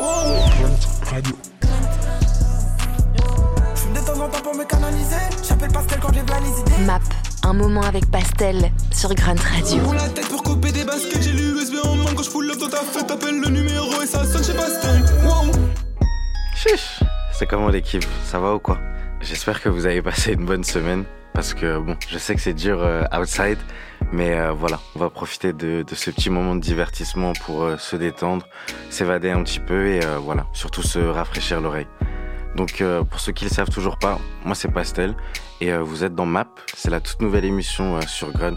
Radio. Je de temps en temps pour me canaliser. J'appelle Pastel quand j'ai plein les idées. Map, un moment avec Pastel sur Grunt Radio. Pour la tête pour couper des baskets, j'ai l'USB en main quand je pull up dans ta fête. T'appelles le numéro et ça sonne chez Pastel. Wow. Chiche, c'est comment l'équipe? Ça va ou quoi? J'espère que vous avez passé une bonne semaine parce que bon, je sais que c'est dur euh, outside, mais euh, voilà, on va profiter de, ce petit moment de divertissement pour euh, se détendre, s'évader un petit peu et voilà, surtout se rafraîchir l'oreille. Donc pour ceux qui le savent toujours pas, moi c'est Pastel et vous êtes dans Map, c'est la toute nouvelle émission sur Grunt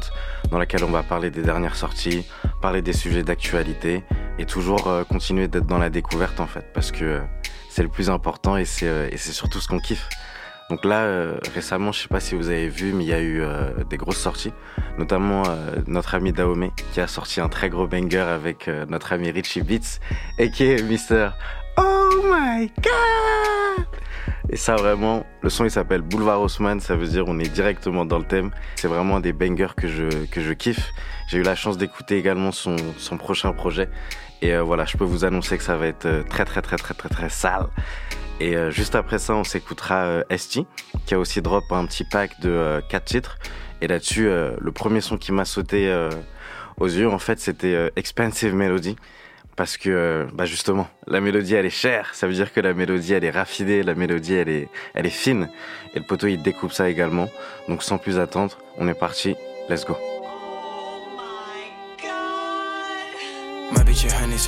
dans laquelle on va parler des dernières sorties, parler des sujets d'actualité et toujours continuer d'être dans la découverte en fait parce que c'est le plus important et c'est surtout ce qu'on kiffe. Donc là, euh, récemment, je sais pas si vous avez vu, mais il y a eu euh, des grosses sorties, notamment euh, notre ami Daomé qui a sorti un très gros banger avec notre ami Richie Beats et qui est Mister Oh my God Et ça vraiment, le son il s'appelle Boulevard Haussmann, ça veut dire on est directement dans le thème. C'est vraiment des bangers que je que je kiffe. J'ai eu la chance d'écouter également son son prochain projet et voilà, je peux vous annoncer que ça va être très très très très très très sale. Et euh, juste après ça, on s'écoutera euh, ST, qui a aussi drop un petit pack de euh, 4 titres. Et là-dessus, euh, le premier son qui m'a sauté aux yeux, en fait, c'était Expensive Melody. Parce que, bah justement, la mélodie, elle est chère. Ça veut dire que la mélodie, elle est raffinée. La mélodie, elle est, elle est fine. Et le poteau, il découpe ça également. Donc, sans plus attendre, on est parti. Let's go.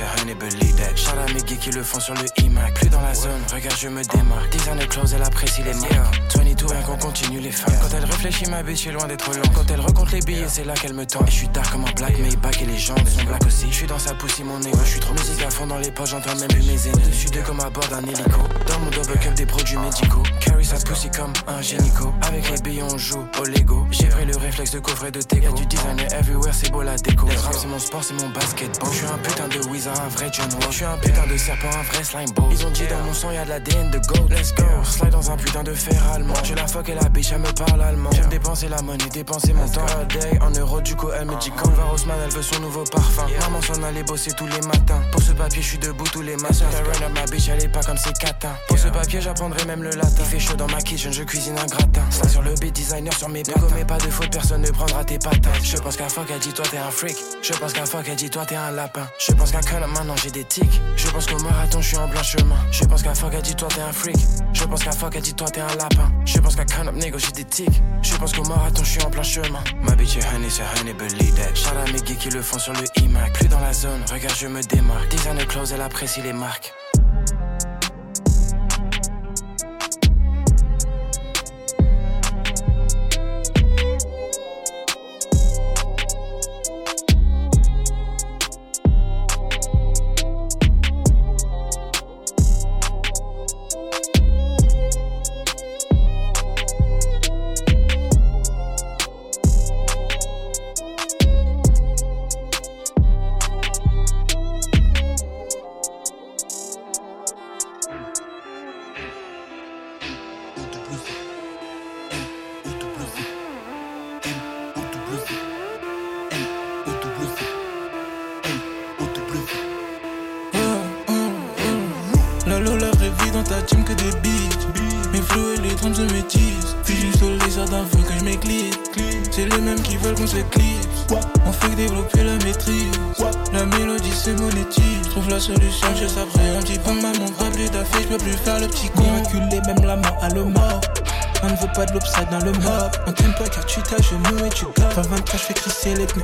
Honey, believe that. Shout à mes geeks qui le font sur le iMac. Plus dans la zone, regarde, je me démarque. Designer close, elle apprécie les marques. 22, rien qu'on continue les femmes. Quand elle réfléchit, ma bitch est loin d'être long. Quand elle recompte les billets, c'est là qu'elle me tend. Et je suis tard comme un black Maybach et les gens sont black aussi. Je suis dans sa poussée, mon ego. Je suis trop musique à fond dans les poches, j'entends même plus mes ennemis. Dessus de comme à bord d'un hélico. Dans mon double cup des produits médicaux. Carry sa pussy comme un génico. Avec les billes, on joue au Lego. J'ai pris le réflexe de coffret de Teco. Y'a du designer everywhere, c'est beau la déco. Le rap, c'est mon sport, c'est mon basketball. Je suis un putain de wizard, un vrai John Wall. Je suis un putain de serpent, un vrai slime ball. Ils ont dit dans mon sang, y'a de l'ADN de gold. Let's go. Slide dans un putain de fer allemand. Je la fuck et la bitch, elle me parle allemand. J'aime dépenser la monnaie, dépenser mon temps a day. En euros, du coup, elle me dit quand va Roseman, elle veut son nouveau parfum. Maman s'en allait bosser tous les matins. Pour ce papier, je suis debout tous les matins. La run up ma bitch, elle est pas comme ses catins. Pour ce papier, j'apprendrai même le latin. Il fait chaud dans ma kitchen, je cuisine un gratin. Ça sur le beat, designer sur mes patins. Ne commets pas de faute, personne ne prendra tes patins. Je pense qu'à fuck, elle dit toi t'es un freak. Je pense qu'à fuck, elle dit toi t'es un lapin. Je pense qu'à maintenant j'ai des tics. Je pense qu'au marathon, je suis en blanc chemin. Je pense qu'à fuck, elle dit toi t'es un freak. Je pense qu'à fuck, elle dit toi t'es un lapin. Je pense qu'à cut up, j'ai des tics. Je pense qu'au marathon, je suis en plein chemin. Ma bitch est honey, c'est honey, believe that. Shout mes geeks qui le font sur le iMac. Plus dans la zone, regarde, je me démarque. Designer close, elle apprécie les marques.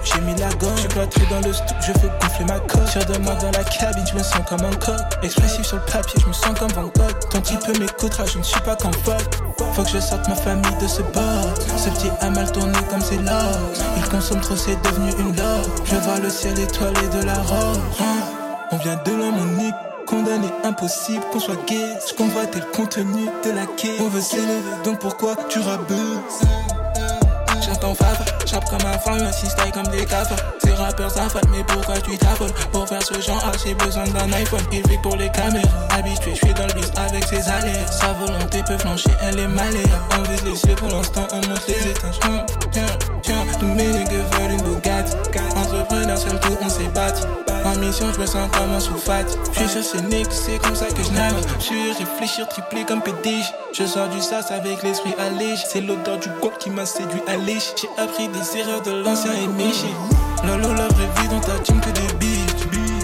J'ai mis la gomme. J'suis plâtré dans le stock, je fais gonfler ma coque. Sur de moi dans la cabine, je me sens comme un coq. Expressif sur le papier, je me sens comme Van Gogh. Ton type m'écoutera, je ne suis pas qu'en Faut que je sorte ma famille de ce bord. Ce petit a mal tourné comme c'est l'or. Il consomme trop, c'est devenu une dor. Je vois le ciel étoilé de la robe. On vient de l'homme unique condamné, impossible qu'on soit gay. Je convoite le contenu de la quai. On veut s'élever, donc pourquoi tu rabeuses J'entends fafa, comme un fan, assiste comme des cafards. Ces rappeurs s'affalent, mais pourquoi tu t'affoles Pour faire ce genre, j'ai besoin d'un iPhone. Il vit pour les caméras, habitué, je suis dans le bis avec ses aléas. Sa volonté peut flancher, elle est maléa. On vise les cieux pour l'instant, on monte les étages. Sens comme un sous-fat. Je suis sur ce c'est comme ça que je navigue. Sur réfléchir, triplé comme pédige. Je sors du sas avec l'esprit allégé. C'est l'odeur du corps qui m'a séduit à. J'ai appris des erreurs de l'ancien et méché. Lolo, la vraie vie dans ta team que des beats.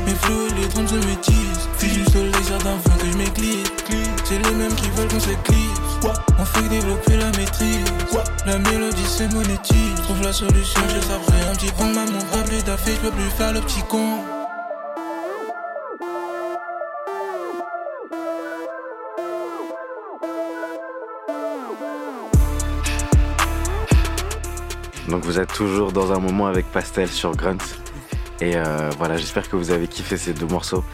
Mes flots les drums se métisent. Fils du soleil, jardin, fond que je m'éclise. C'est les mêmes qui veulent qu'on s'éclipse. On fait développer la maîtrise. La mélodie se monétise. Trouve la solution, je savais un petit peu. Maman, rappelé d'affaire, je peux plus faire le petit con. Donc vous êtes toujours dans un moment avec Pastel sur Grunt. Et euh, voilà, j'espère que vous avez kiffé ces deux morceaux.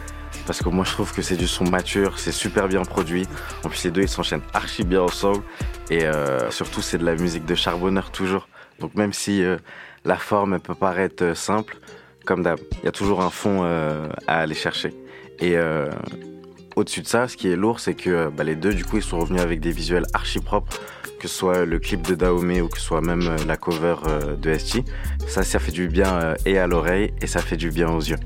Parce que moi je trouve que c'est du son mature, c'est super bien produit. En plus les deux ils s'enchaînent archi bien ensemble. Et euh, surtout c'est de la musique de charbonneur toujours. Donc même si euh, la forme peut paraître simple, comme d'hab, il y a toujours un fond à aller chercher. Et au-dessus de ça, ce qui est lourd, c'est que bah, les deux du coup ils sont revenus avec des visuels archi propres que ce soit le clip de Dahomey ou que ce soit même euh, la cover euh, de ST. Ça, ça fait du bien euh, et à l'oreille et ça fait du bien aux yeux.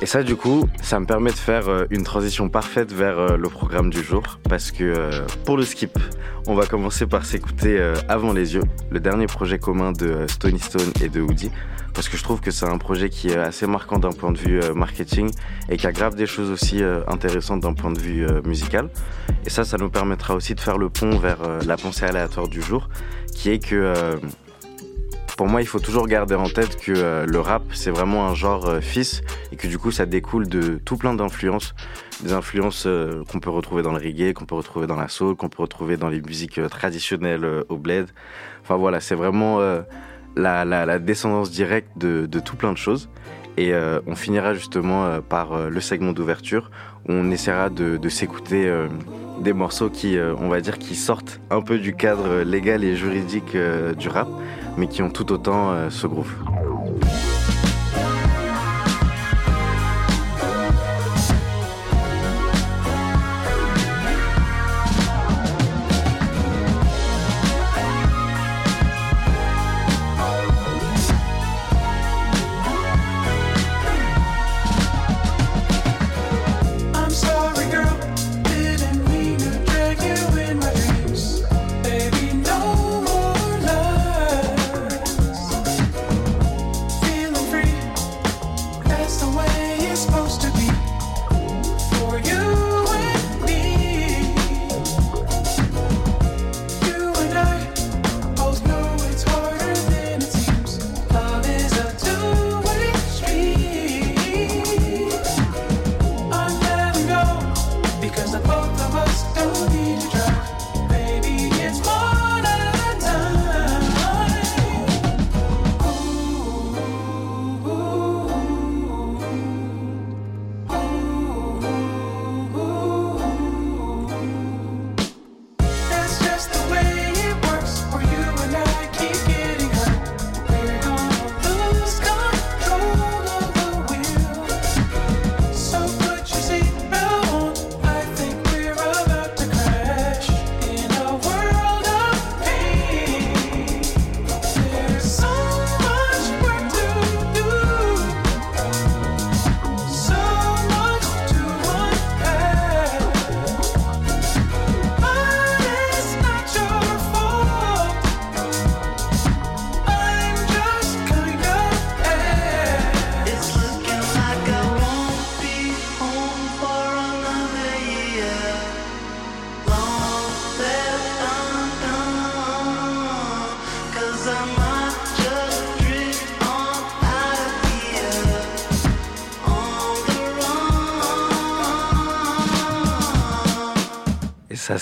Et ça, du coup, ça me permet de faire une transition parfaite vers le programme du jour. Parce que pour le skip, on va commencer par s'écouter Avant les yeux, le dernier projet commun de Stony Stone et de Woody parce que je trouve que c'est un projet qui est assez marquant d'un point de vue euh, marketing et qui a grave des choses aussi euh, intéressantes d'un point de vue euh, musical. Et ça, ça nous permettra aussi de faire le pont vers la pensée aléatoire du jour, qui est que pour moi, il faut toujours garder en tête que le rap, c'est vraiment un genre fils et que du coup, ça découle de tout plein d'influences. Des influences qu'on peut retrouver dans le reggae, qu'on peut retrouver dans la soul, qu'on peut retrouver dans les musiques traditionnelles au bled. Enfin voilà, c'est vraiment la, descendance directe de, tout plein de choses. Et euh, on finira justement euh, par euh, le segment d'ouverture où on essaiera de, s'écouter des morceaux qui, on va dire, qui sortent un peu du cadre légal et juridique du rap, mais qui ont tout autant ce groove.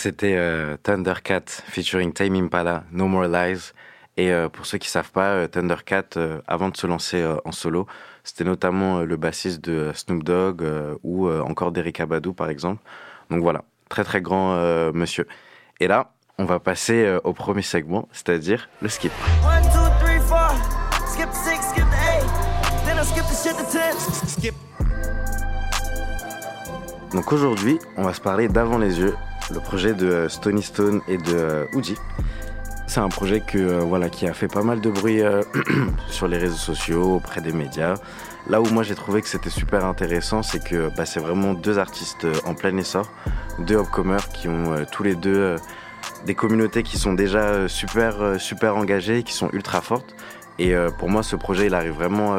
C'était euh, Thundercat featuring Time Impala, No More Lies. Et euh, pour ceux qui savent pas, euh, Thundercat, avant de se lancer en solo, c'était notamment le bassiste de Snoop Dogg ou encore d'Eric Abadou, par exemple. Donc voilà, très très grand monsieur. Et là, on va passer au premier segment, c'est-à-dire le skip. Donc aujourd'hui, on va se parler d'avant les yeux, le projet de euh, Stony Stone et de Uji. Euh, c'est un projet que, euh, voilà, qui a fait pas mal de bruit sur les réseaux sociaux, auprès des médias. Là où moi j'ai trouvé que c'était super intéressant, c'est que bah, c'est vraiment deux artistes en plein essor, deux upcomers qui ont tous les deux des communautés qui sont déjà super super engagées, qui sont ultra fortes. Et pour moi, ce projet, il arrive vraiment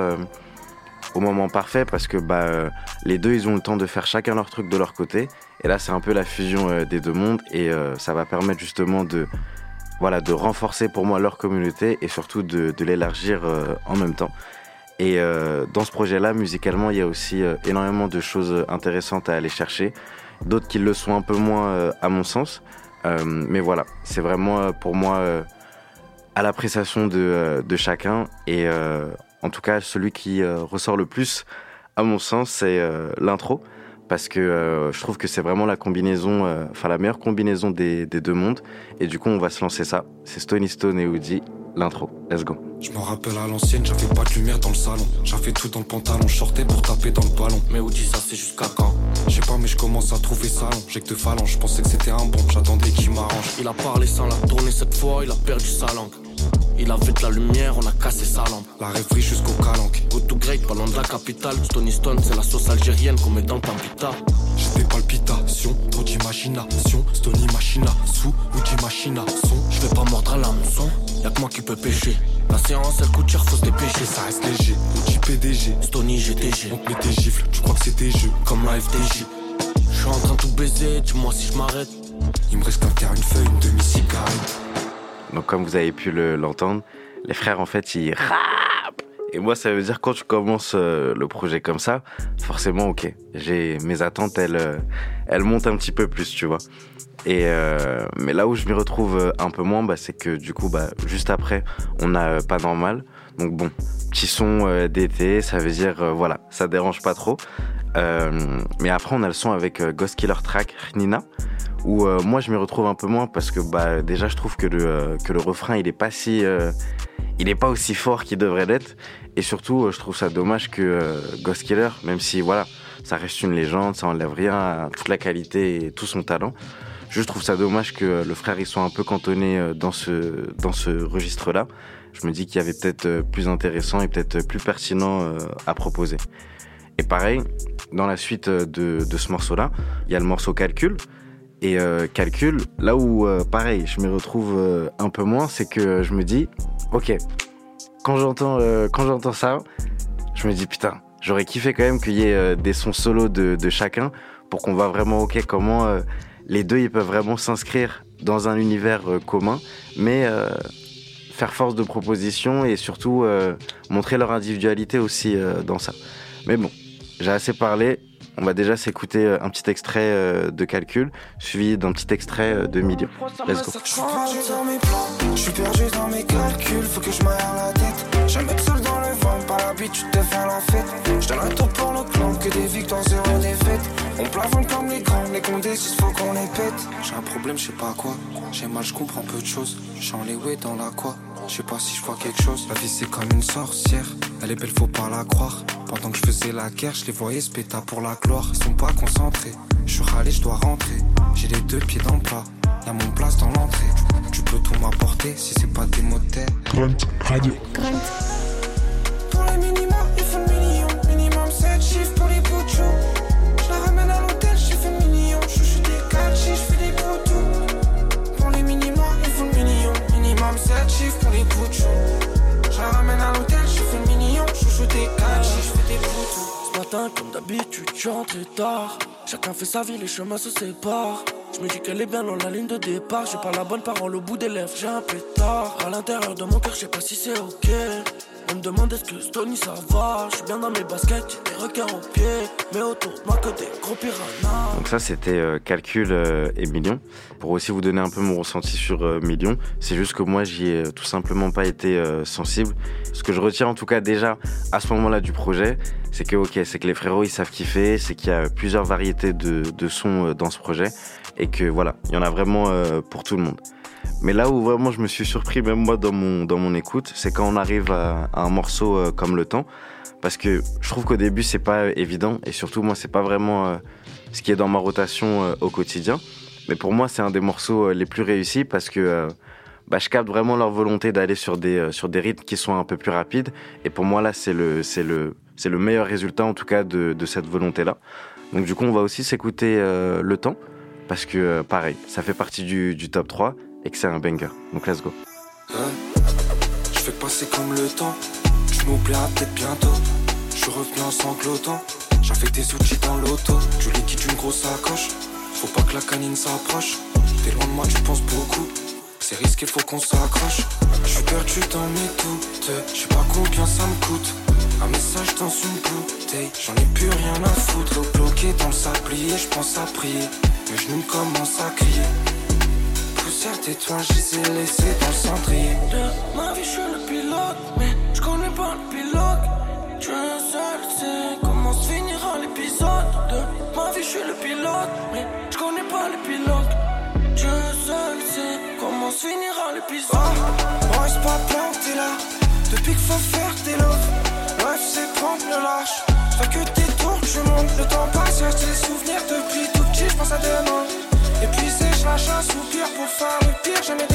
au moment parfait parce que bah, euh, les deux, ils ont le temps de faire chacun leur truc de leur côté. Et là, c'est un peu la fusion euh, des deux mondes et euh, ça va permettre justement de, voilà, de renforcer pour moi leur communauté et surtout de, l'élargir en même temps. Et dans ce projet-là, musicalement, il y a aussi énormément de choses intéressantes à aller chercher, d'autres qui le sont un peu moins à mon sens. mais voilà, c'est vraiment pour moi à l'appréciation de, de, chacun et en tout cas, celui qui euh, ressort le plus, à mon sens, c'est euh, l'intro. Parce que euh, je trouve que c'est vraiment la combinaison, enfin la meilleure combinaison des, deux mondes. Et du coup, on va se lancer ça. C'est Stony Stone et Woody, l'intro. Let's go. Je me rappelle à l'ancienne, j'avais pas de lumière dans le salon. J'avais tout dans le pantalon, sortais pour taper dans le ballon. Mais Woody, ça c'est jusqu'à quand? Je sais pas, mais je commence à trouver ça long. J'ai que deux phalanges, je pensais que c'était un bon, j'attendais qu'il m'arrange. Il a parlé sans la tourner cette fois, il a perdu sa langue. Il avait de la lumière, on a cassé sa lampe. La rêverie jusqu'au calanque. Go to great, pas loin de la capitale. Stony Stone, c'est la sauce algérienne qu'on met dans le pampita. J'ai des palpitations, trop d'imagination. Stony machina, sous ou son. Je vais pas mordre à l'hameçon, y'a que moi qui peux pêcher. La séance elle coûte cher, faut se dépêcher. Ça reste léger, Outil PDG. Stony GTG. On te met tes gifles, tu crois que c'est des jeux. Comme la FDJ. Je suis en train de tout baiser, dis-moi si je m'arrête. Il me reste qu'à faire une feuille, une demi-cigarette. Donc comme vous avez pu l'entendre, les frères en fait ils rap. Et moi ça veut dire quand tu commences euh, le projet comme ça, forcément ok, j'ai mes attentes elles euh, montent un petit peu plus tu vois. Et euh, mais là où je m'y retrouve un peu moins, bah, c'est que du coup bah juste après on a pas normal. Donc bon, petit son d'été, ça veut dire voilà, ça dérange pas trop. mais après on a le son avec Ghost Killer Track Nina où euh, moi je m'y retrouve un peu moins parce que bah déjà je trouve que le euh, refrain euh, il est pas aussi fort qu'il devrait l'être. Et surtout je trouve ça dommage que Ghost Killer même si voilà ça reste une légende ça enlève rien à toute la qualité et tout son talent je trouve ça dommage que le frère il soit un peu cantonné dans ce registre là je me dis qu'il y avait peut-être plus intéressant et peut-être plus pertinent à proposer. Et pareil dans la suite de ce morceau là il y a le morceau calcul et euh, calcul, là où, euh, pareil, je me retrouve euh, un peu moins, c'est que je me dis, ok, quand j'entends quand j'entends ça, je me dis, putain, j'aurais kiffé quand même qu'il y ait des sons solos de, de chacun pour qu'on voit vraiment, ok, comment les deux, ils peuvent vraiment s'inscrire dans un univers commun, mais faire force de proposition et surtout montrer leur individualité aussi dans ça. Mais bon, j'ai assez parlé, on va déjà s'écouter euh, un petit extrait euh, de calcul, suivi d'un petit extrait euh, de milieu. Let's go. Je suis perdu dans mes calculs, faut que je m'aère la tête. Jamais seul dans le vent, pas l'habitude de faire la fête. Je donne un tour pour le clan, que des victoires, zéro défaite. On plafonne comme les grands, les décide, faut qu'on les pète. J'ai un problème, je sais pas quoi. J'ai mal, je comprends peu de choses. Je en les dans la quoi. Je sais pas si je vois quelque chose. La vie c'est comme une sorcière. Elle est belle, faut pas la croire. Pendant que je faisais la guerre, je les voyais se pour la gloire. Ils sont pas concentrés. Je suis râlé, je dois rentrer. J'ai les deux pieds dans le plat. Y'a mon place dans l'entrée. Tu peux tout m'apporter si c'est pas des moteurs. Grunt Radio. Grunt. Pour les minimums, il faut le million. Minimum 7 chiffres pour les pochos. Je la ramène à l'hôtel, j'ai fait million. Je suis des 4 chiffres, je fais des poteaux. Pour les minimums, il faut le million. Minimum 7 chiffres pour les pochos. Je la ramène à l'hôtel, j'ai fait million. Je suis des 4 chiffres, je fais des poteaux. Ce matin, comme d'habitude, je rentré tard. Chacun fait sa vie, les chemins se séparent. Je me dis qu'elle est bien dans la ligne de départ. J'ai pas la bonne parole au bout des lèvres, j'ai un pétard. À l'intérieur de mon cœur, je sais pas si c'est ok. On me demande est-ce que Stony ça va. Je suis bien dans mes baskets, des requins au pied. Mais autour de moi que des gros piranhas. Donc, ça, c'était euh, Calcul euh, et Million. Pour aussi vous donner un peu mon ressenti sur euh, Million, c'est juste que moi, j'y ai tout simplement pas été sensible. Ce que je retiens en tout cas déjà à ce moment-là du projet, c'est que, ok, c'est que les frérots ils savent kiffer, c'est qu'il y a plusieurs variétés de, de sons dans ce projet et que voilà, il y en a vraiment pour tout le monde. Mais là où vraiment je me suis surpris, même moi dans mon, dans mon écoute, c'est quand on arrive à, un morceau euh, comme Le Temps. Parce que je trouve qu'au début, c'est pas évident. Et surtout, moi, c'est pas vraiment euh, ce qui est dans ma rotation euh, au quotidien. Mais pour moi, c'est un des morceaux les plus réussis parce que bah, je capte vraiment leur volonté d'aller sur des, sur des rythmes qui sont un peu plus rapides. Et pour moi, là, c'est le, le, le meilleur résultat en tout cas de, cette volonté-là. Donc du coup, on va aussi s'écouter euh, Le Temps, parce que euh, pareil, ça fait partie du, du, top 3 et que c'est un banger. Donc let's go. Hein? Je fais passer comme le temps, tu m'oublieras peut-être bientôt. Je revenu en sanglotant, j'avais des outils dans l'auto. Tu liquides une grosse sacoche, faut pas que la canine s'approche. T'es loin de moi, tu penses beaucoup. C'est risqué, faut qu'on s'accroche. Je suis perdu dans mes doutes, je sais pas combien ça me coûte. Un message dans une bouteille, j'en ai plus rien à foutre. bloqué dans le sablier, je pense à prier. Mes genoux commencent à crier. Poussière d'étoiles, je les ai laissés dans le cendrier. De ma vie, je suis le pilote, mais je connais pas le pilote. Je seul sais comment se finira l'épisode. De ma vie, je suis le pilote, mais je connais pas le pilote. Je seul sais comment se finira l'épisode. Oh, reste pas planté là, depuis qu'il faut faire tes lots c'est prendre le lâche. Fais que tes tours, tu montes. Le temps passe, reste les souvenirs depuis tout petit, je pense à demain. C'est je lâche un soupir pour faire le pire, jamais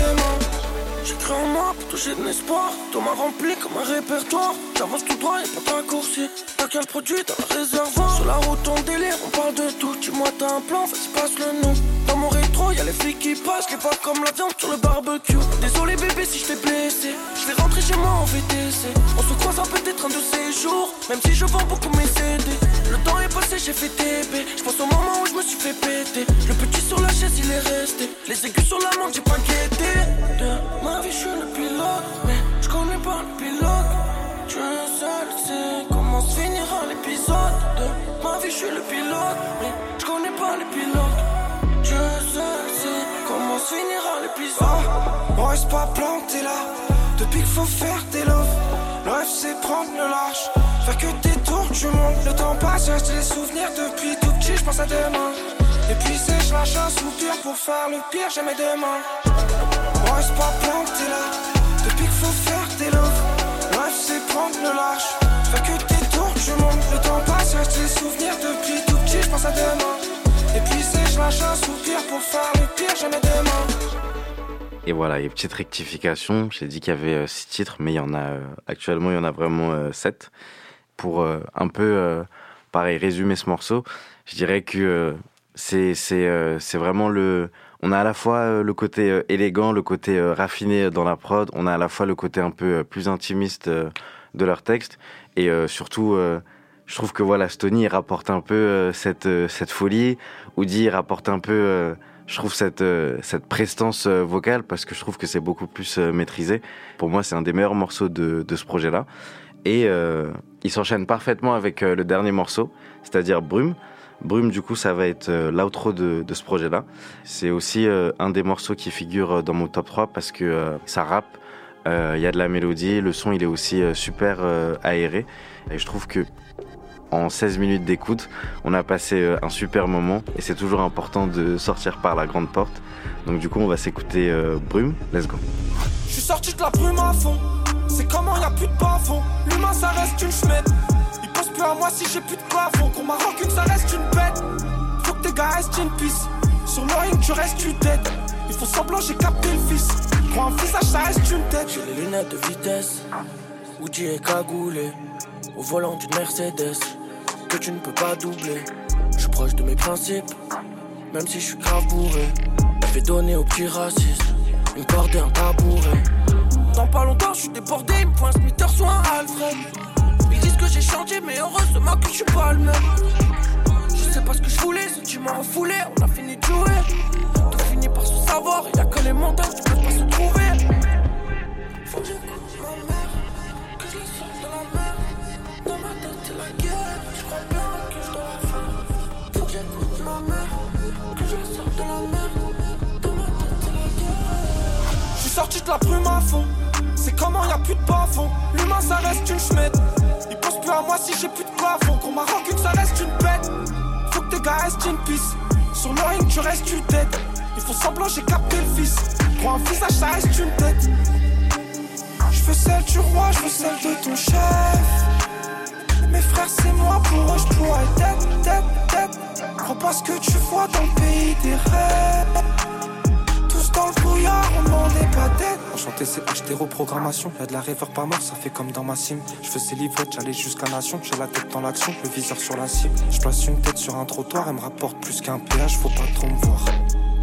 demain. J'écris en moi pour toucher de l'espoir. Tout m'a rempli comme un répertoire. J'avance tout droit, y'a pas de raccourci. T'as qu'un produit dans le réservoir. Sur la route, on délire, on parle de tout. Dis-moi, t'as un plan, vas-y, passe-le nous. Dans mon rétro, y'a les flics qui passent. Les pas comme la viande sur le barbecue. Désolé, bébé, si je t'ai blessé. Je vais rentrer chez moi en VTC. On se croise peut-être un de ces jours. Même si je vends beaucoup mes CD. Le temps est passé, j'ai fait TB. Je pense au moment où je me suis fait péter. Le petit sur la chaise, il est resté. Les aigus sur la main, j'ai pas guetté. Ma vie, je suis le pilote, mais je connais pas le pilote. Je seul sais comment se finira l'épisode. De ma vie, je suis le pilote, mais je connais pas le pilote. Je seul sais comment se finira l'épisode. Oh, reste pas planté là, depuis qu'il faut faire tes loves. Le rêve, c'est prendre le large. Faire que tes tours, tu montes. Le temps passe, reste les souvenirs depuis tout petit, je pense à demain. Et puis c'est je lâche un soupir pour faire le pire, jamais demain reste pas planté là. Depuis qu'il faut faire tes loves. Life c'est prendre le large. Fais que tes tours, tu montes. Le temps passe, reste les souvenirs depuis tout petit, je pense à demain. Et puis c'est je lâche un soupir pour faire le pire, jamais demain. Et voilà, et petite rectification, j'ai dit qu'il y avait 6 euh, titres, mais il y en a euh, actuellement, il y en a vraiment 7. Euh, pour un peu, pareil, résumer ce morceau, je dirais que c'est c'est vraiment le on a à la fois euh, le côté euh, élégant, le côté euh, raffiné dans la prod, on a à la fois le côté un peu plus intimiste de leur texte, et surtout, je trouve que voilà, Stony rapporte un peu cette, cette folie, Woody rapporte un peu, je trouve, cette, cette prestance vocale, parce que je trouve que c'est beaucoup plus maîtrisé. Pour moi, c'est un des meilleurs morceaux de, de ce projet-là. Et il s'enchaîne parfaitement avec le dernier morceau, c'est-à-dire Brume. Brume, du coup, ça va être euh, l'outro de, ce projet-là. C'est aussi euh, un des morceaux qui figure euh, dans mon top 3 parce que ça rappe, il y a de la mélodie, le son il est aussi super aéré. Et je trouve que en 16 minutes d'écoute, on a passé un super moment et c'est toujours important de sortir par la grande porte. Donc du coup, on va s'écouter Brume. Let's go. Je suis sorti de la brume à fond. C'est comment y a plus de. L'humain ça reste une plus à moi si j'ai plus de plafond. Qu'on m'a rancune, ça reste une bête. Faut que tes gars restent une piste. Sur le ring, tu restes une tête. Il faut semblant, j'ai capté le fils. Prends un visage, ça reste une tête. J'ai les lunettes de vitesse. Woody est cagoulé. Au volant d'une Mercedes. Que tu ne peux pas doubler. Je suis proche de mes principes. Même si je suis grave bourré. Je vais donner aux petits racistes. Une corde et un tabouret. Dans pas longtemps, je suis débordé. Il me pointe Smith, soit Alfred que j'ai changé, mais heureusement que je suis pas le même. Je sais pas ce que je voulais, m'as refoulé, on a fini de jouer. Tout finit par se savoir, y'a que les montagnes qui peuvent pas se trouver. Faut que j'écoute ma mère, que je la sorte de la mer. Dans ma tête, c'est la guerre, je crois bien que je dois la faire. Faut que j'écoute ma mère, que je la sorte de la mer. Dans ma tête, c'est la guerre. Je suis sorti de la brume à fond. Comment y'a plus de bas fond. L'humain ça reste une chemette plus à moi si j'ai plus de plafond. Qu'on m'a rancune, ça reste une bête. Faut que tes gars restent une piste. Sur le ring, tu restes une tête. Il faut semblant, j'ai capté le fils. Prends un visage, ça reste une tête. Je veux celle du roi, je veux celle de ton chef. Mes frères, c'est moi, pour eux, je pourrais tête, tête, tête. Crois pas ce que tu vois dans le pays des rêves. Dans le brouillard, on est pas. Enchanté c'est. Y'a de la rêveur pas mort, ça fait comme dans ma sim. Je faisais livrettes, j'allais jusqu'à Nation. J'ai la tête dans l'action, le viseur sur la cible. Je place une tête sur un trottoir, elle me rapporte plus qu'un péage, faut pas trop me voir.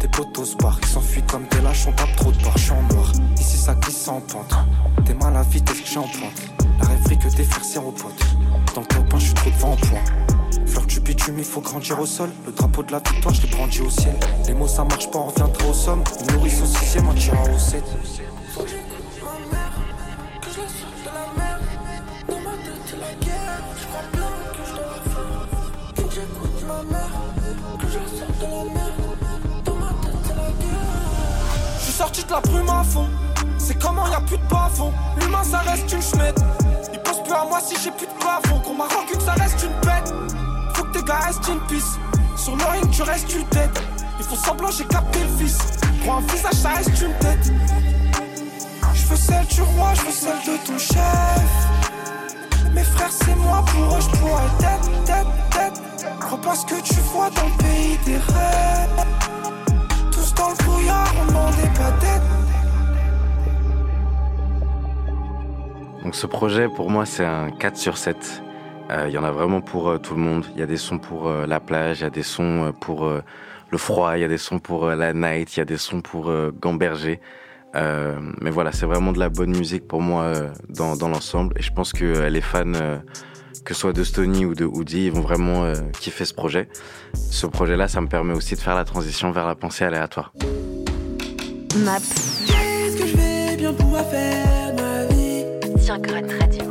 Tes potos barres, ils s'enfuient comme des lâches, on tape trop de barres, je en noir. Ici ça glisse en pente. T'es mal à vitesse que j'en pointe. La rêverie que des frères aux potes. Dans le top je suis trop devant en point. Du bitume, il faut grandir au sol. Le drapeau de la victoire, je l'ai brandi au ciel. Les mots, ça marche pas, on reviendra au somme. Une nourrice au sixième, on tirera au 7. Je suis sorti de la brume à fond. C'est comment y a plus de bas-fond. L'humain, ça reste une chmette. Il pense plus à moi si j'ai plus de plafond. Qu'on m'a que ça reste une bête. Tes gars restent une pisse. Sur le tu restes une tête. Il faut semblant, j'ai capté fils. Pour un visage, ça reste une tête. Je veux celle du roi, je veux celle de ton chef. Mes frères, c'est moi, pour eux, je pourrais tête, tête, tête. Crois pas ce que tu vois dans le pays des rêves. Tous dans le brouillard, on n'en est pas tête. Donc ce projet, pour moi, c'est un 4 sur 7. Euh, il y en a vraiment pour euh, tout le monde. Il y a des sons pour euh, la plage, il y a des sons pour le froid, il y a des sons pour la night, il y a des sons pour gamberger. mais voilà, c'est vraiment de la bonne musique pour moi dans, dans l'ensemble. Et je pense que les fans, que ce soit de Stony ou de Woody, ils vont vraiment kiffer ce projet. Ce projet-là, ça me permet aussi de faire la transition vers la pensée aléatoire. Map. Qu'est-ce que je vais bien pouvoir faire ma vie? Sur Grunt Radio.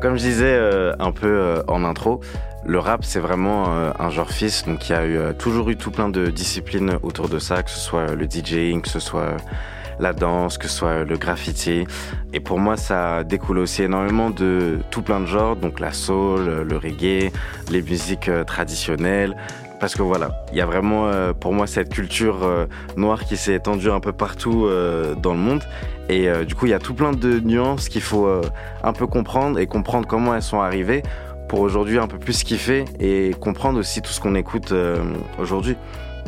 Comme je disais euh, un peu euh, en intro, le rap c'est vraiment euh, un genre fils, donc il y a toujours eu tout plein de disciplines autour de ça, que ce soit le DJing, que ce soit la danse, que ce soit le graffiti. Et pour moi, ça découle aussi énormément de tout plein de genres, donc la soul, le reggae, les musiques traditionnelles. Parce que voilà, il y a vraiment euh, pour moi cette culture euh, noire qui s'est étendue un peu partout euh, dans le monde. Et du coup, il y a tout plein de nuances qu'il faut un peu comprendre et comprendre comment elles sont arrivées pour aujourd'hui un peu plus kiffer et comprendre aussi tout ce qu'on écoute aujourd'hui.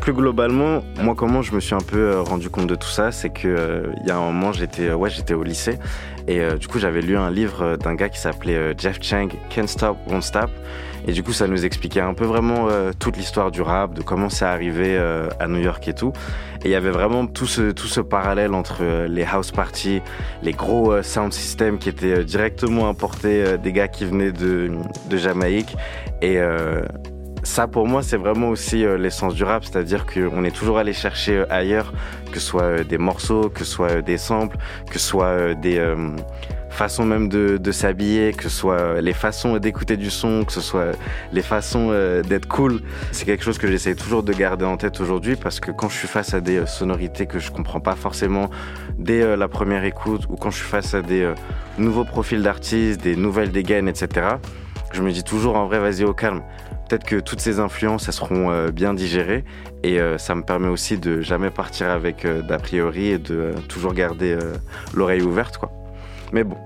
Plus globalement, moi comment je me suis un peu rendu compte de tout ça, c'est que il y a un moment j'étais ouais j'étais au lycée et du coup j'avais lu un livre d'un gars qui s'appelait Jeff Chang, Can't Stop Won't Stop et du coup ça nous expliquait un peu vraiment euh, toute l'histoire du rap, de comment c'est arrivé euh, à New York et tout. Et il y avait vraiment tout ce tout ce parallèle entre euh, les house parties, les gros sound systems qui étaient directement importés des gars qui venaient de de Jamaïque et ça pour moi c'est vraiment aussi l'essence du rap, c'est-à-dire qu'on est toujours allé chercher ailleurs, que ce soit des morceaux, que ce soit des samples, que ce soit des façons même de, s'habiller, que ce soit euh, les façons d'écouter du son, que ce soit euh, les façons euh, d'être cool. C'est quelque chose que j'essaie toujours de garder en tête aujourd'hui parce que quand je suis face à des sonorités que je comprends pas forcément dès la première écoute ou quand je suis face à des nouveaux profils d'artistes, des nouvelles dégaines, etc., je me dis toujours en vrai vas-y au calme peut-être que toutes ces influences elles seront bien digérées et ça me permet aussi de jamais partir avec d'a priori et de toujours garder l'oreille ouverte quoi. Mais bon,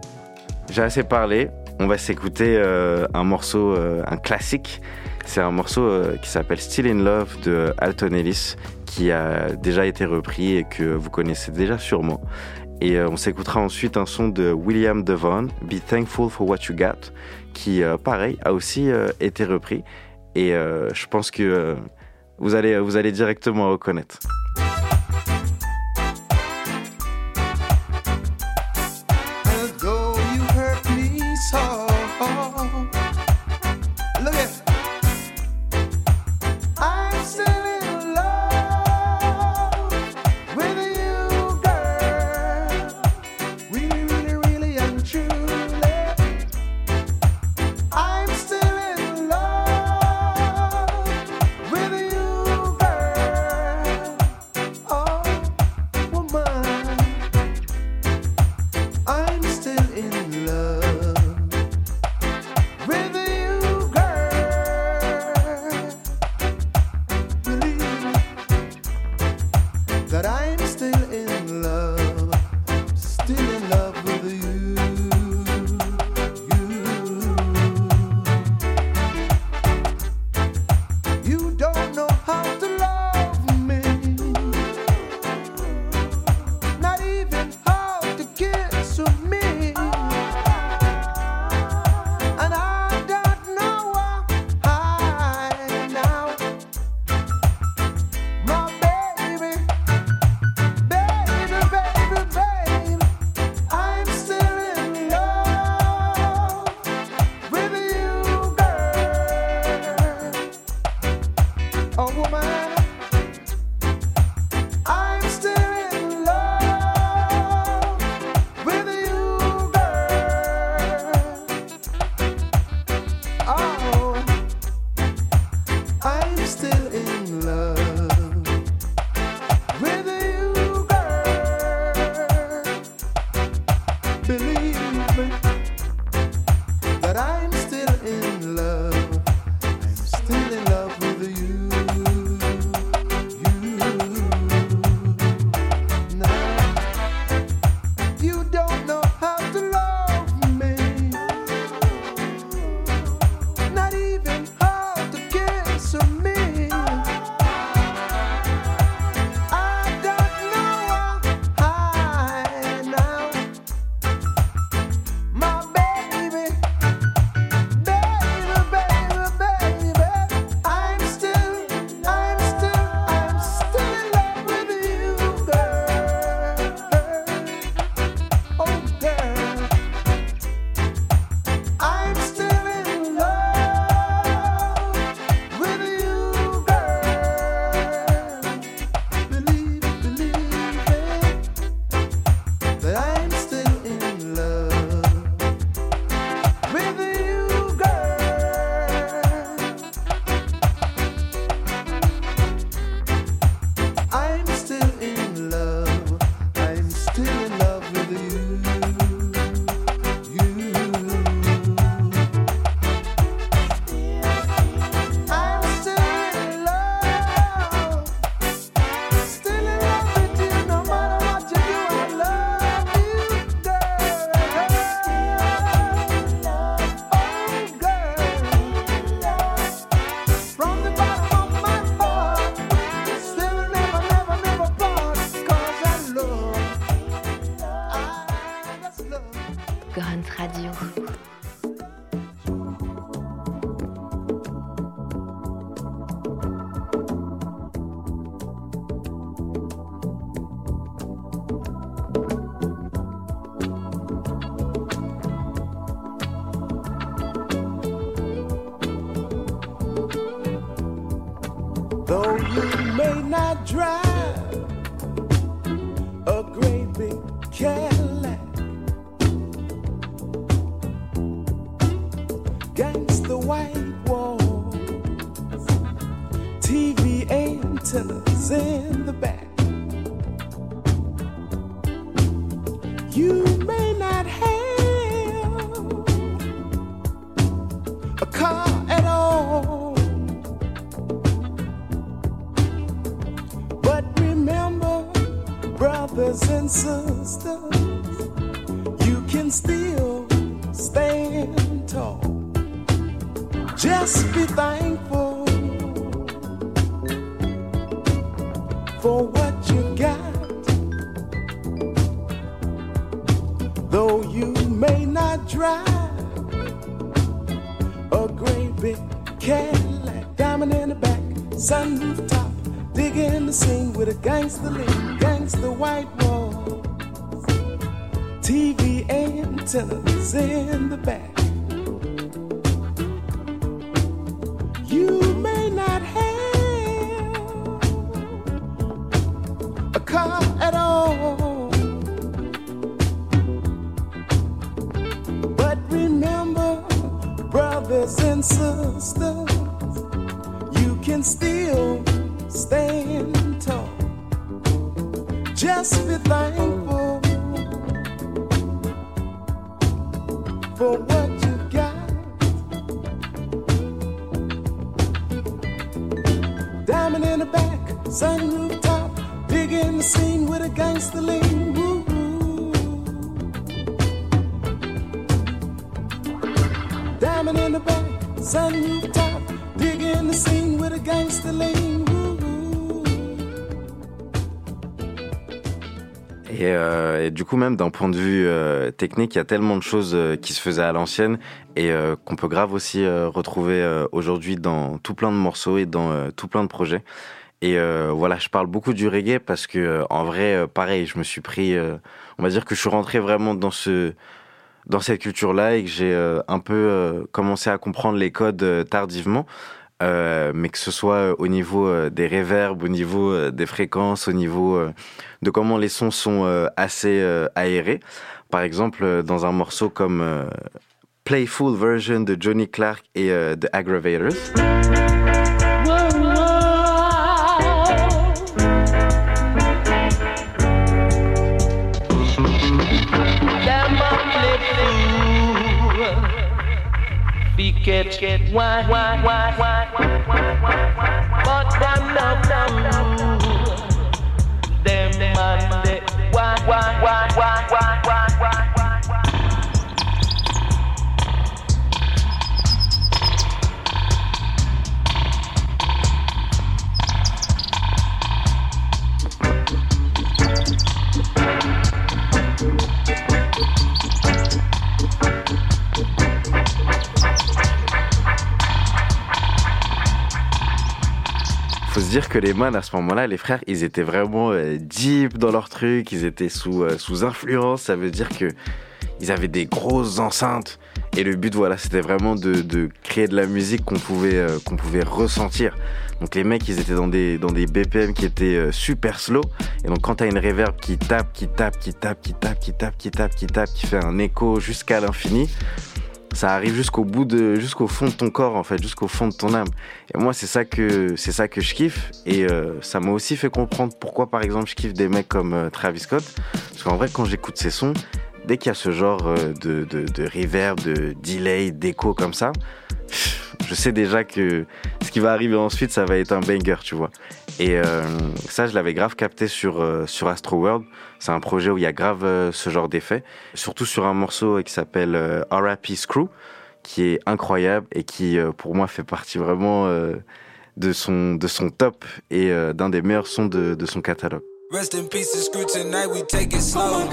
j'ai assez parlé. On va s'écouter euh, un morceau, euh, un classique. C'est un morceau euh, qui s'appelle Still in Love de Alton Ellis qui a déjà été repris et que vous connaissez déjà sûrement. Et on s'écoutera ensuite un son de William Devon, Be Thankful for What You Got, qui, pareil, a aussi été repris. Et je pense que vous allez directement reconnaître. Drive brothers and sisters, you can still stand tall. Just be thankful for what you got. Diamond in the back, sunroof top, big in the scene with a gangster lean. Euh, et du coup, même d'un point de vue euh, technique, il y a tellement de choses euh, qui se faisaient à l'ancienne et qu'on peut grave aussi retrouver aujourd'hui dans tout plein de morceaux et dans tout plein de projets. Et voilà, je parle beaucoup du reggae parce que en vrai, pareil, je me suis pris, on va dire que je suis rentré vraiment dans ce dans cette culture-là et que j'ai euh, un peu euh, commencé à comprendre les codes euh, tardivement. Mais que ce soit au niveau des réverbes, au niveau des fréquences, au niveau de comment les sons sont assez aérés. Par exemple, dans un morceau comme Playful Version de Johnny Clark et The Aggravators. get why why why why why why why why les man à ce moment-là, les frères, ils étaient vraiment euh, deep dans leur truc, ils étaient sous, euh, sous influence. Ça veut dire que ils avaient des grosses enceintes. Et le but, voilà, c'était vraiment de, de créer de la musique qu'on pouvait, euh, qu'on pouvait ressentir. Donc les mecs, ils étaient dans des, dans des BPM qui étaient super slow. Et donc quand t'as une reverb qui tape, qui tape, qui tape, qui tape, qui tape, qui tape, qui tape, qui fait un écho jusqu'à l'infini, ça arrive jusqu'au bout de, jusqu'au fond de ton corps en fait, jusqu'au fond de ton âme. Et moi c'est ça que, c'est ça que je kiffe. Et euh, ça m'a aussi fait comprendre pourquoi par exemple je kiffe des mecs comme euh, Travis Scott. Parce qu'en vrai quand j'écoute ses sons, dès qu'il y a ce genre euh, de, de, de reverb, de delay, d'écho comme ça, je sais déjà que ce qui va arriver ensuite, ça va être un banger, tu vois. Et ça, je l'avais grave capté sur, sur Astro World. C'est un projet où il y a grave euh, ce genre d'effet. Surtout sur un morceau qui s'appelle euh, R.I.P. Screw, qui est incroyable et qui, euh, pour moi, fait partie vraiment euh, de, son, de son top et euh, d'un des meilleurs sons de, de son catalogue. Rest in peace, screw tonight, we take it slow.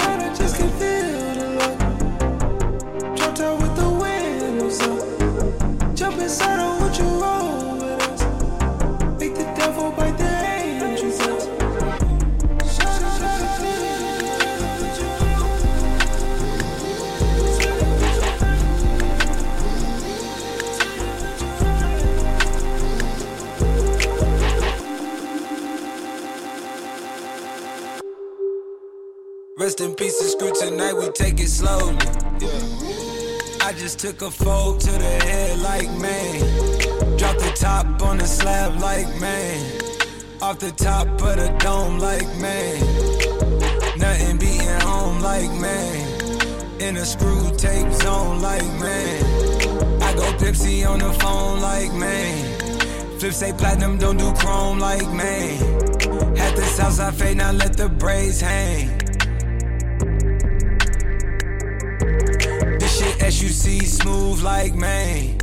Rest in peace and screw tonight, we take it slowly. I just took a fold to the head like man. Drop the top on the slab like man. Off the top of the dome like man. Nothing beating home like man. In a screw tape zone like man. I go Pepsi on the phone like man. Flip say platinum, don't do chrome like man. Had this house I fade, now let the braids hang. SUC smooth like man.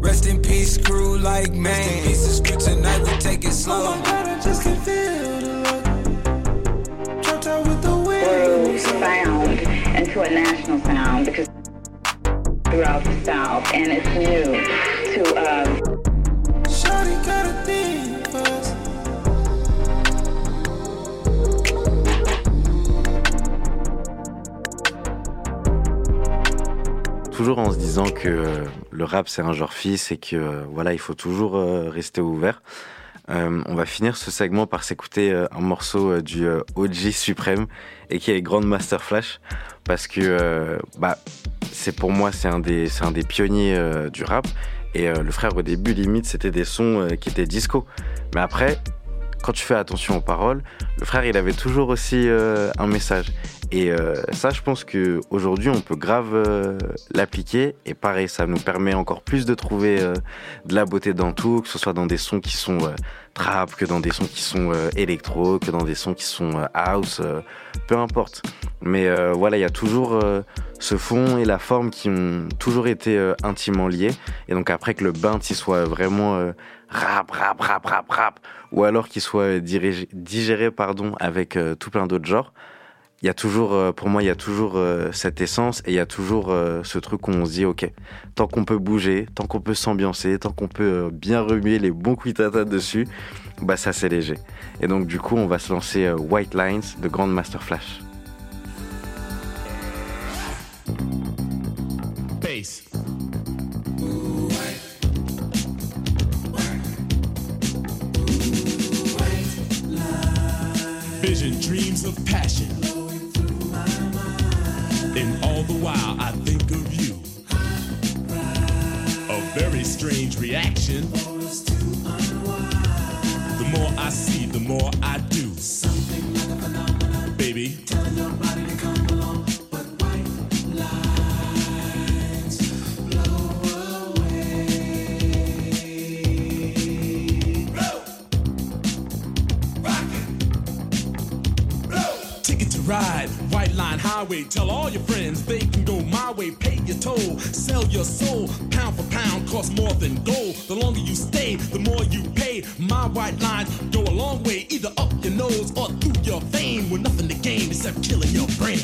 Rest in peace, screw like man. Rest in peace, screw tonight, we take it slow. Oh my God, I just can feel the love. Dropped out with the wind. sound into a national sound because throughout the South, and it's new to um, que le rap c'est un genre fils et que voilà il faut toujours euh, rester ouvert. Euh, on va finir ce segment par s'écouter euh, un morceau du OG suprême et qui est Grandmaster Flash parce que bah c'est pour moi c'est un des c'est un des pionniers du rap et le frère au début limite c'était des sons qui étaient disco mais après quand tu fais attention aux paroles le frère il avait toujours aussi un message et euh, ça je pense que aujourd'hui on peut grave euh, l'appliquer. Et pareil ça nous permet encore plus de trouver euh, de la beauté dans tout que ce soit dans des sons qui sont trap que dans des sons qui sont électro que dans des sons qui sont house peu importe. Mais voilà il y a toujours ce fond et la forme qui ont toujours été intimement liés et donc après que le bain il soit vraiment rap rap rap rap rap ou alors qu'il soit digéré pardon avec tout plein d'autres genres il y a toujours, euh, pour moi, il y a toujours euh, cette essence et il y a toujours euh, ce truc où on se dit, ok, tant qu'on peut bouger, tant qu'on peut s'ambiancer, tant qu'on peut bien remuer les bons cuitatas dessus, bah ça c'est léger. Et donc du coup, on va se lancer White Lines de Grand Master Flash. Bass. Vision, dreams of passion. The while I think of you. A very strange reaction. The more I see, the more I do. Baby. Highway. Tell all your friends they can go my way. Pay your toll, sell your soul. Pound for pound costs more than gold. The longer you stay, the more you pay. My white lines go a long way, either up your nose or through your vein. With nothing to gain except killing your brain.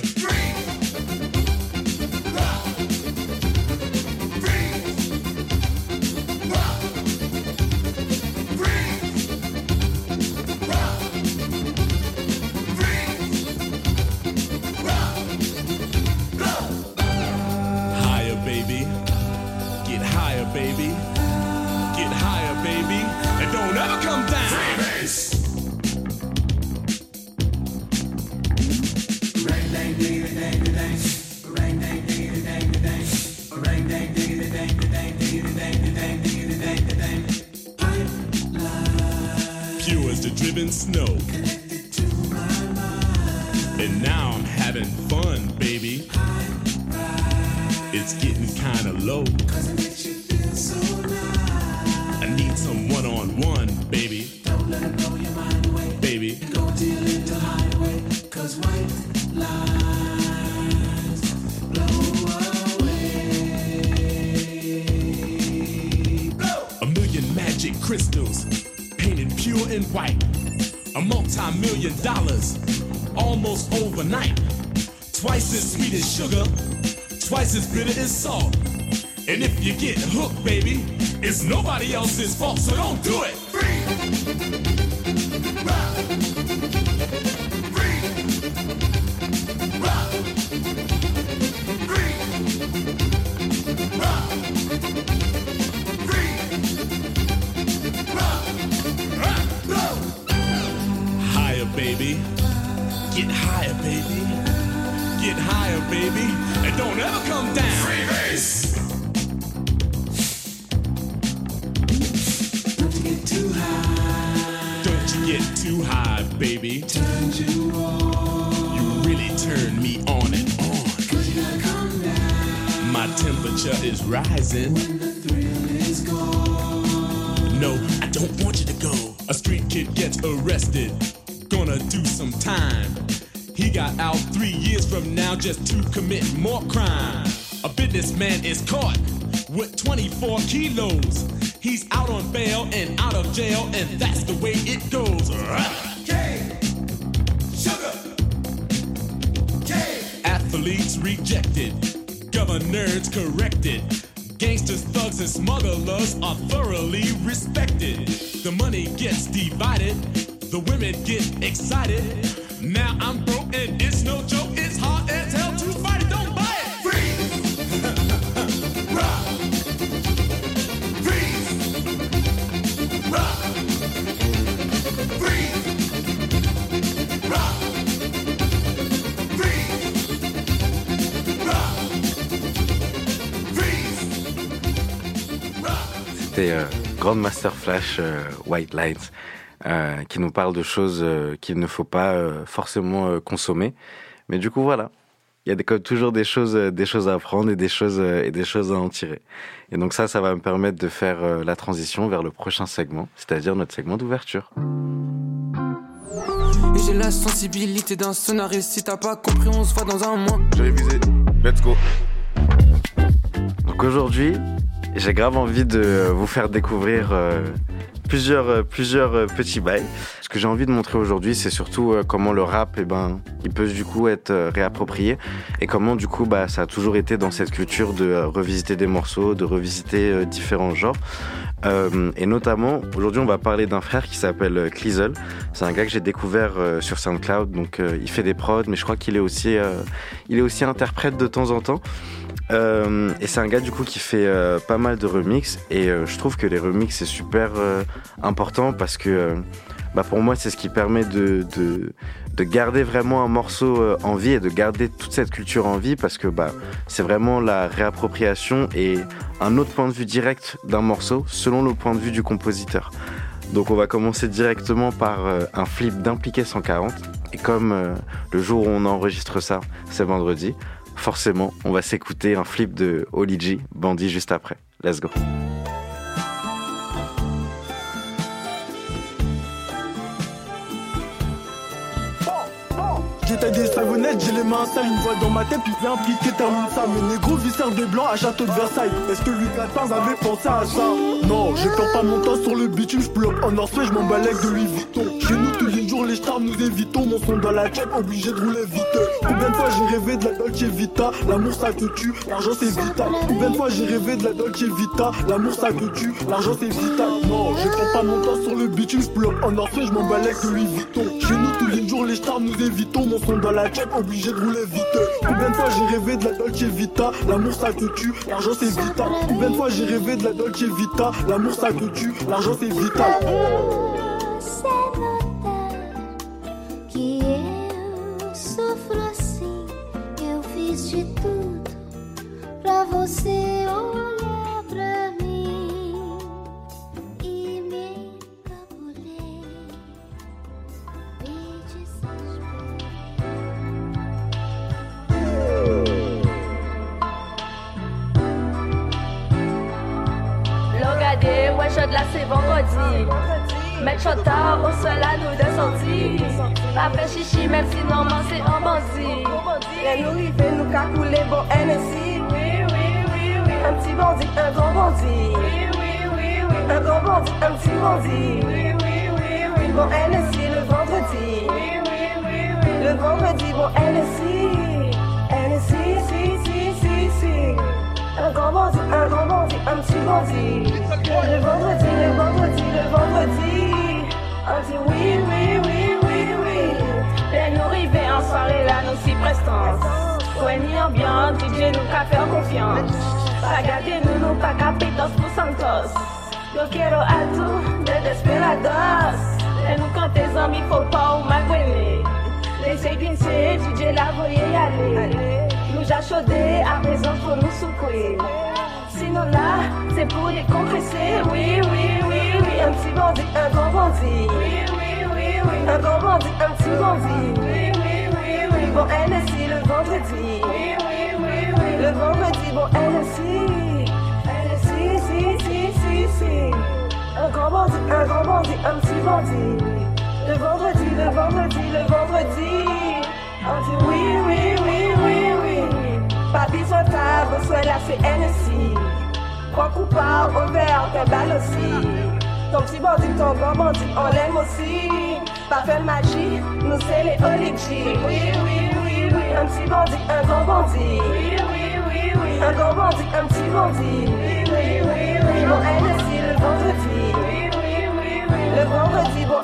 Pure and white. A multi million dollars, almost overnight. Twice as sweet as sugar, twice as bitter as salt. And if you get hooked, baby, it's nobody else's fault, so don't do it. Higher, baby. Is rising. When the thrill is gone. No, I don't want you to go. A street kid gets arrested. Gonna do some time. He got out three years from now just to commit more crime. A businessman is caught with 24 kilos. C'était euh, Grandmaster Flash euh, White Lights euh, qui nous parle de choses euh, qu'il ne faut pas euh, forcément euh, consommer. Mais du coup, voilà. Il y a des, comme toujours des choses, euh, des choses à apprendre et des choses, euh, et des choses à en tirer. Et donc ça, ça va me permettre de faire euh, la transition vers le prochain segment, c'est-à-dire notre segment d'ouverture. Et j'ai la sensibilité d'un sonar et si t'as pas compris, on se voit dans un mois. J'ai révisé. Let's go. Donc aujourd'hui, j'ai grave envie de vous faire découvrir euh, plusieurs, euh, plusieurs euh, petits bails. Ce que j'ai envie de montrer aujourd'hui, c'est surtout comment le rap, eh ben, il peut du coup être réapproprié et comment du coup, bah, ça a toujours été dans cette culture de revisiter des morceaux, de revisiter différents genres. Euh, et notamment, aujourd'hui, on va parler d'un frère qui s'appelle Cleasel. C'est un gars que j'ai découvert euh, sur SoundCloud. Donc, euh, il fait des prods, mais je crois qu'il est aussi, il est aussi interprète de temps en temps. Euh, et c'est un gars du coup qui fait euh, pas mal de remix et euh, je trouve que les remix c'est super important parce que bah, pour moi c'est ce qui permet de, de, de garder vraiment un morceau en vie et de garder toute cette culture en vie parce que bah, c'est vraiment la réappropriation et un autre point de vue direct d'un morceau selon le point de vue du compositeur. Donc on va commencer directement par un flip d'impliqué 140 et comme le jour où on enregistre ça c'est vendredi, forcément, on va s'écouter un flip de Oli G, Bandit juste après. Let's go. Les mains sales, une voix dans ma tête, viens impliquer, termine ça. Mais négro, viscère de blanc à château de Versailles. Est-ce que Louis XIV avait pensé à ça? Non, je perds pas mon temps sur le bitume, je en Northway, je m'en balèque de Louis Vuitton. Chez nous, tous les jours, les stars nous évitons. Mon son dans la tête, obligé de rouler vite. Combien de fois j'ai rêvé de la Dolce Vita? L'amour ça te tue, l'argent c'est vital. Combien de fois j'ai rêvé de la Dolce Vita? L'amour ça te tue, l'argent c'est vital. Non, je perds pas mon temps sur le bitume, je en Northway, je m'en balèque de Louis Vuitton. Chez nous, tous les jours, les stars nous évitons. Mon son dans la tête, obligé Combien de fois j'ai rêvé de la Dolce Vita? L'amour ça te tue, l'argent c'est vital. Combien de fois j'ai rêvé de la Dolce Vita? L'amour ça te tue, l'argent c'est vital. que eu sofro assim. Eu fiz de tudo pra você olhar Là, c'est vendredi. Mettre shot tard sol à nous de sortie. Pas fait chichi, même si normalement c'est un bandit. Et nous river, nous bon NSI. Oui, oui, oui, oui. Un petit bandit, un grand bandit. Oui, oui, oui, oui. Un grand bandit, un petit bandit. Oui, oui, oui, oui. Bon NSI le vendredi. Oui, oui, oui, oui. Le vendredi, bon NSI. NSI, si, si, si, si. Un grand bandit, Le vendredi, le vendredi, le vendredi. On dit oui, oui, oui, oui, oui. Et nous en soirée là, nous si prestons. Ouais, ni ambiance, DJ nous qu'a faire confiance. Pas garder nous, nous pas capitos pour Santos. Yo quiero a tu de desperados. Et nous quand tes amis, faut pas ou mal Laissez glisser, DJ la voyez aller. Nous chaudé, à présent faut nous secouer. C'est pour décompresser. Oui, oui, oui, oui. Un petit bandit, un grand bandit. Oui, oui, oui, oui. Un grand bandit, un petit bandit. Oui, oui, oui, oui. Bon, NSI le vendredi. Oui, oui, oui, oui. Le vendredi, bon, NSI. NSI, si, si, si, si. Un grand bandit, un grand bandit, un petit bandit. Le vendredi, le vendredi, le vendredi. On dit oui, oui, oui, oui, oui. Besoin de table, soit là c'est NSI. Coupable, au verre, t'es balle aussi. Ton petit bandit, ton grand bandit, on l'aime aussi. Pas fait de magie, nous c'est les Oligi. Oui, oui, oui, oui. Un petit bandit, un grand bandit. Oui, oui, oui, oui. Un grand bandit, un petit bandit. Oui, oui, oui, oui. Bon, NSI le vendredi. Oui, oui, oui, oui. Le vendredi, bon,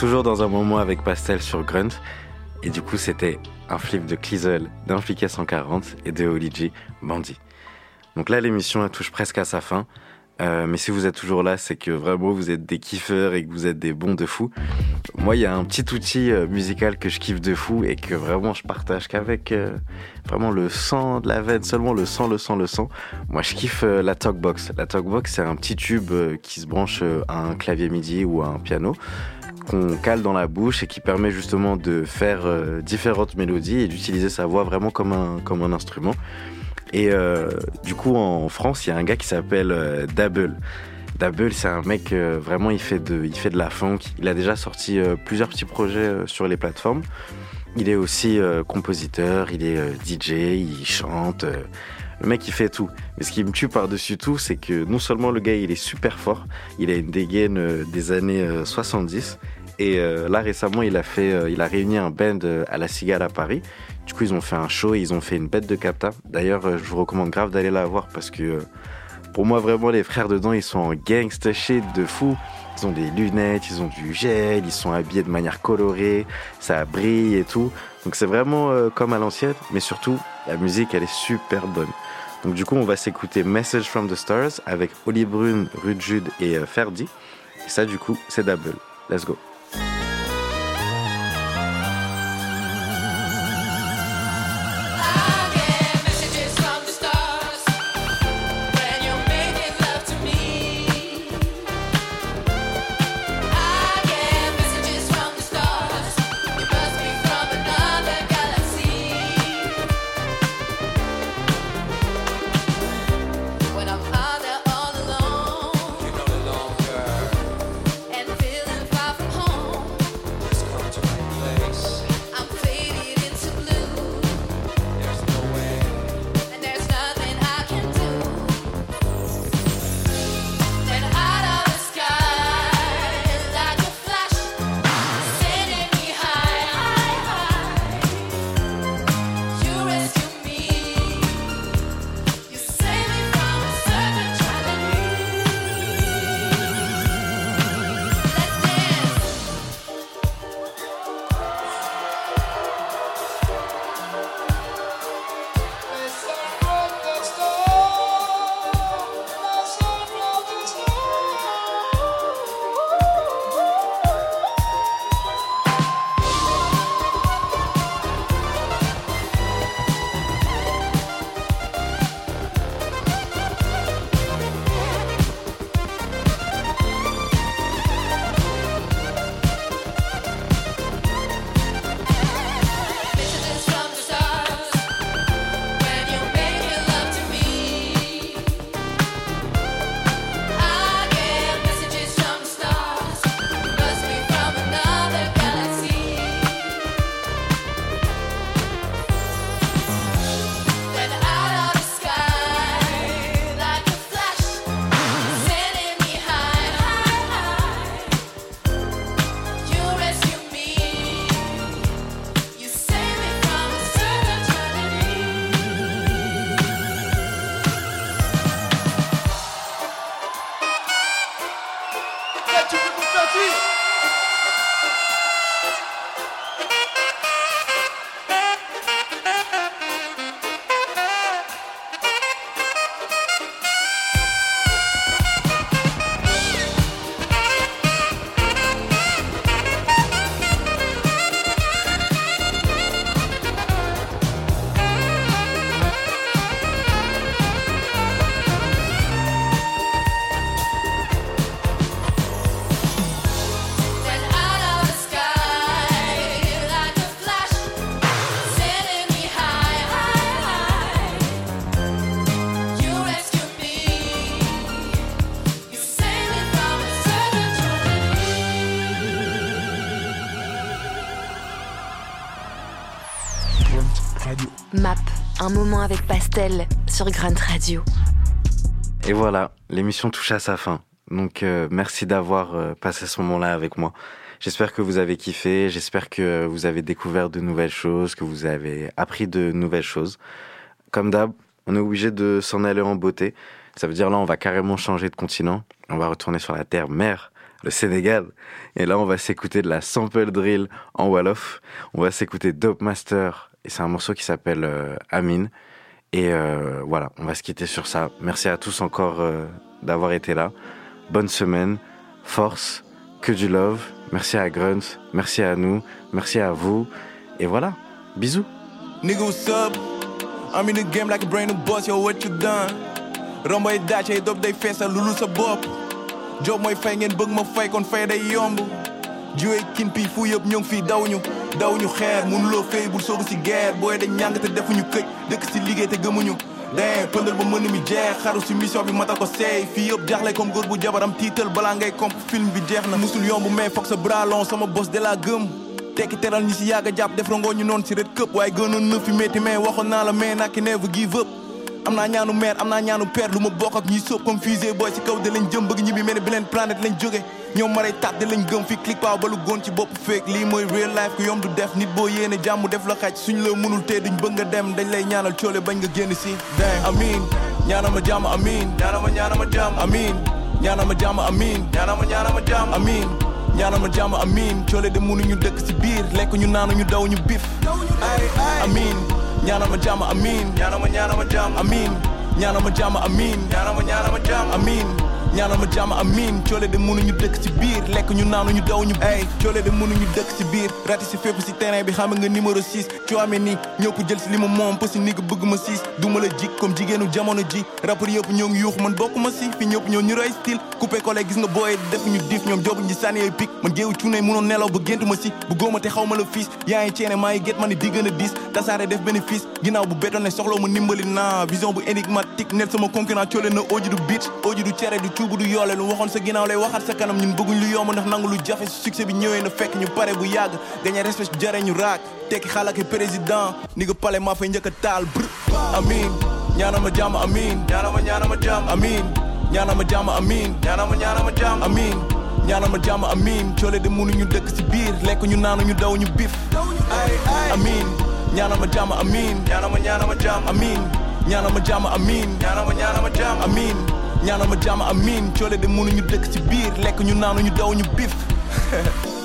toujours dans un moment avec Pastel sur Grunt. Et du coup, c'était un flip de Clisel, d'Impliqué 140 et de Oligi, Bandit. Donc là, l'émission elle touche presque à sa fin. Euh, mais si vous êtes toujours là, c'est que vraiment vous êtes des kiffeurs et que vous êtes des bons de fou. Moi, il y a un petit outil euh, musical que je kiffe de fou et que vraiment je partage qu'avec euh, vraiment le sang de la veine, seulement le sang, le sang, le sang. Moi, je kiffe euh, la Talkbox. La Talkbox, c'est un petit tube qui se branche à un clavier MIDI ou à un piano qu'on cale dans la bouche et qui permet justement de faire euh, différentes mélodies et d'utiliser sa voix vraiment comme un, comme un instrument. Et euh, du coup, en France, il y a un gars qui s'appelle euh, Dabble. Dabble, c'est un mec euh, vraiment, il fait de, il fait de la funk. Il a déjà sorti plusieurs petits projets sur les plateformes. Il est aussi compositeur, il est DJ, il chante. le mec, il fait tout. Mais ce qui me tue par-dessus tout, c'est que non seulement le gars, il est super fort, il a une dégaine des années euh, 70. Et euh, là, récemment, il a, fait, euh, il a réuni un band euh, à la Cigale à Paris. Du coup, ils ont fait un show et ils ont fait une bête de capta. D'ailleurs, je vous recommande grave d'aller la voir parce que pour moi, vraiment, les frères dedans, ils sont en gangsta shit de fou. Ils ont des lunettes, ils ont du gel, ils sont habillés de manière colorée, ça brille et tout. Donc c'est vraiment comme à l'ancienne, mais surtout, la musique, elle est super bonne. Donc du coup, on va s'écouter Message from the Stars avec Oli Brune, Rude Jude et Ferdi. Et ça, du coup, c'est Double. Let's go. Pastel sur Grunt Radio. Et voilà, l'émission touche à sa fin. Donc euh, merci d'avoir euh, passé ce moment-là avec moi. J'espère que vous avez kiffé, j'espère que vous avez découvert de nouvelles choses, que vous avez appris de nouvelles choses. Comme d'hab, on est obligé de s'en aller en beauté. Ça veut dire là, on va carrément changer de continent. On va retourner sur la terre mère, le Sénégal. Et là, on va s'écouter de la sample drill en Wolof. On va s'écouter Dope Master. Et c'est un morceau qui s'appelle euh, Amine. Et euh, voilà, on va se quitter sur ça. Merci à tous encore euh, d'avoir été là. Bonne semaine, force, que du love. Merci à Grunt, merci à nous, merci à vous. Et voilà, bisous. Nigga, what's up? I'm in the game like a brand new boss, yo, what you done? Rombo ay daaj ay dob day fees ak lulu sa bopp job mooy fay ngeen bëgg ma fay kon fay jiwee kin pi fu yëpp ñoo ngi fii daw ñu daw ñu xeer mënuloo fay bul soogu si guerre te defuñu këj dëkk si liggéey te gëmuñu. Dang pëndal ba mën mi jeex xaru si mission bi mata ko seey. Fii yëpp comme góor bu jabaram tiital balaa ngay komp film bi jeex na. Musul yomb mais sa bralon sama bos de la gëm. Tekki teral ñi si yàgg a jàpp def rangoo ñu noonu si red këpp waaye gënoon na fi métti mais never give up. Am naa ñaanu mère am naa ñaanu père lu ma bokk ak ñi sóob comme fusée booy si kaw de lañ jëm bëgg ñibbi mel ni planète lañ ñoom maray tat de lañ gëm fi click paaw ba lu góon ci bopp feek lii mooy real life ku yom du def. Nit boo yéene jàmm def la xaj. Suñ la mënul tee duñ bëgg dem. Dañ lay ñaanal coole bañ nga génn si. Dang. Amin. Ñaanama jàmm amin. Ñaanama ñaanama jàmm amin. Ñaanama jàmm amin. Ñaanama ñaanama jàmm amin. Ñaanama jàmm amin. Coole de mënuñu dëkk si biir. Lekk ñu naanu ñu daw ñu bif. Amin. Ñaanama jàmm amin. Ñaanama ñaanama jàmm amin. Ñaanama jàmm amin. Ñaanama ñaanama jàmm amin ñaanama jàmm amin coole de mënuñu dëkk si biir. Lekk ñu naanu ñu daw ñu ay coole de mënuñu dëkk si biir. Rati si fépp si terrain bi xam nga numéro 6 coame ni ñëpp jël si li ma moom. Parce que ni nga bëgg ma siis. Duma la jik comme jigéenu jamono ji. Rappeur yëpp ñoo ngi yuux man bokk ma si. Fi ñëpp ñoo ñu roy style. Coupé collé gis nga booye def ñu diif ñoom jobu ñi sànni ay pic. Man géewu cuune mënoon nelaw ba géntu ma si. Bu góoma te xaw ma la fiis. Yaa ngi ceene maa ngi ma ni di gën a diis. Tasaare def bénéfice. Ginnaaw bu bétonné soxloo ma nimbali naa. Vision bu énigmatique nel sama concurrent coole na oji du beat oji du cere du cuubu du yoole lu waxoon sa ginnaaw lay waxaat sa kanam ñun bëgguñ lu yomb ndax nangu lu jafe su succès bi ñëwee na fekk ñu pare bu yàgg gagné respect jare ñu raak tekki xaalaki président ni nga pale maa fay njëkk taal br amin. Ñaanama jàmm amin. Ñaanama ñaanama jàmm amin. Ñaanama jàmm amin. Ñaanama ñaanama jàmm amin. Ñaanama jàmm amin. Coole de mënuñu dëkk si biir lekk ñu naanu ñu daw ñu bif amin. Ñaanama jàmm amin. Ñaanama ñaanama jàmm amin. Ñaanama jàmm amin. Ñaanama ñaanama jàmm amin ñaanama jàmm amin. Coole de mënuñu dëkk ci biir. Lekk ñu naanu ñu daw ñu bif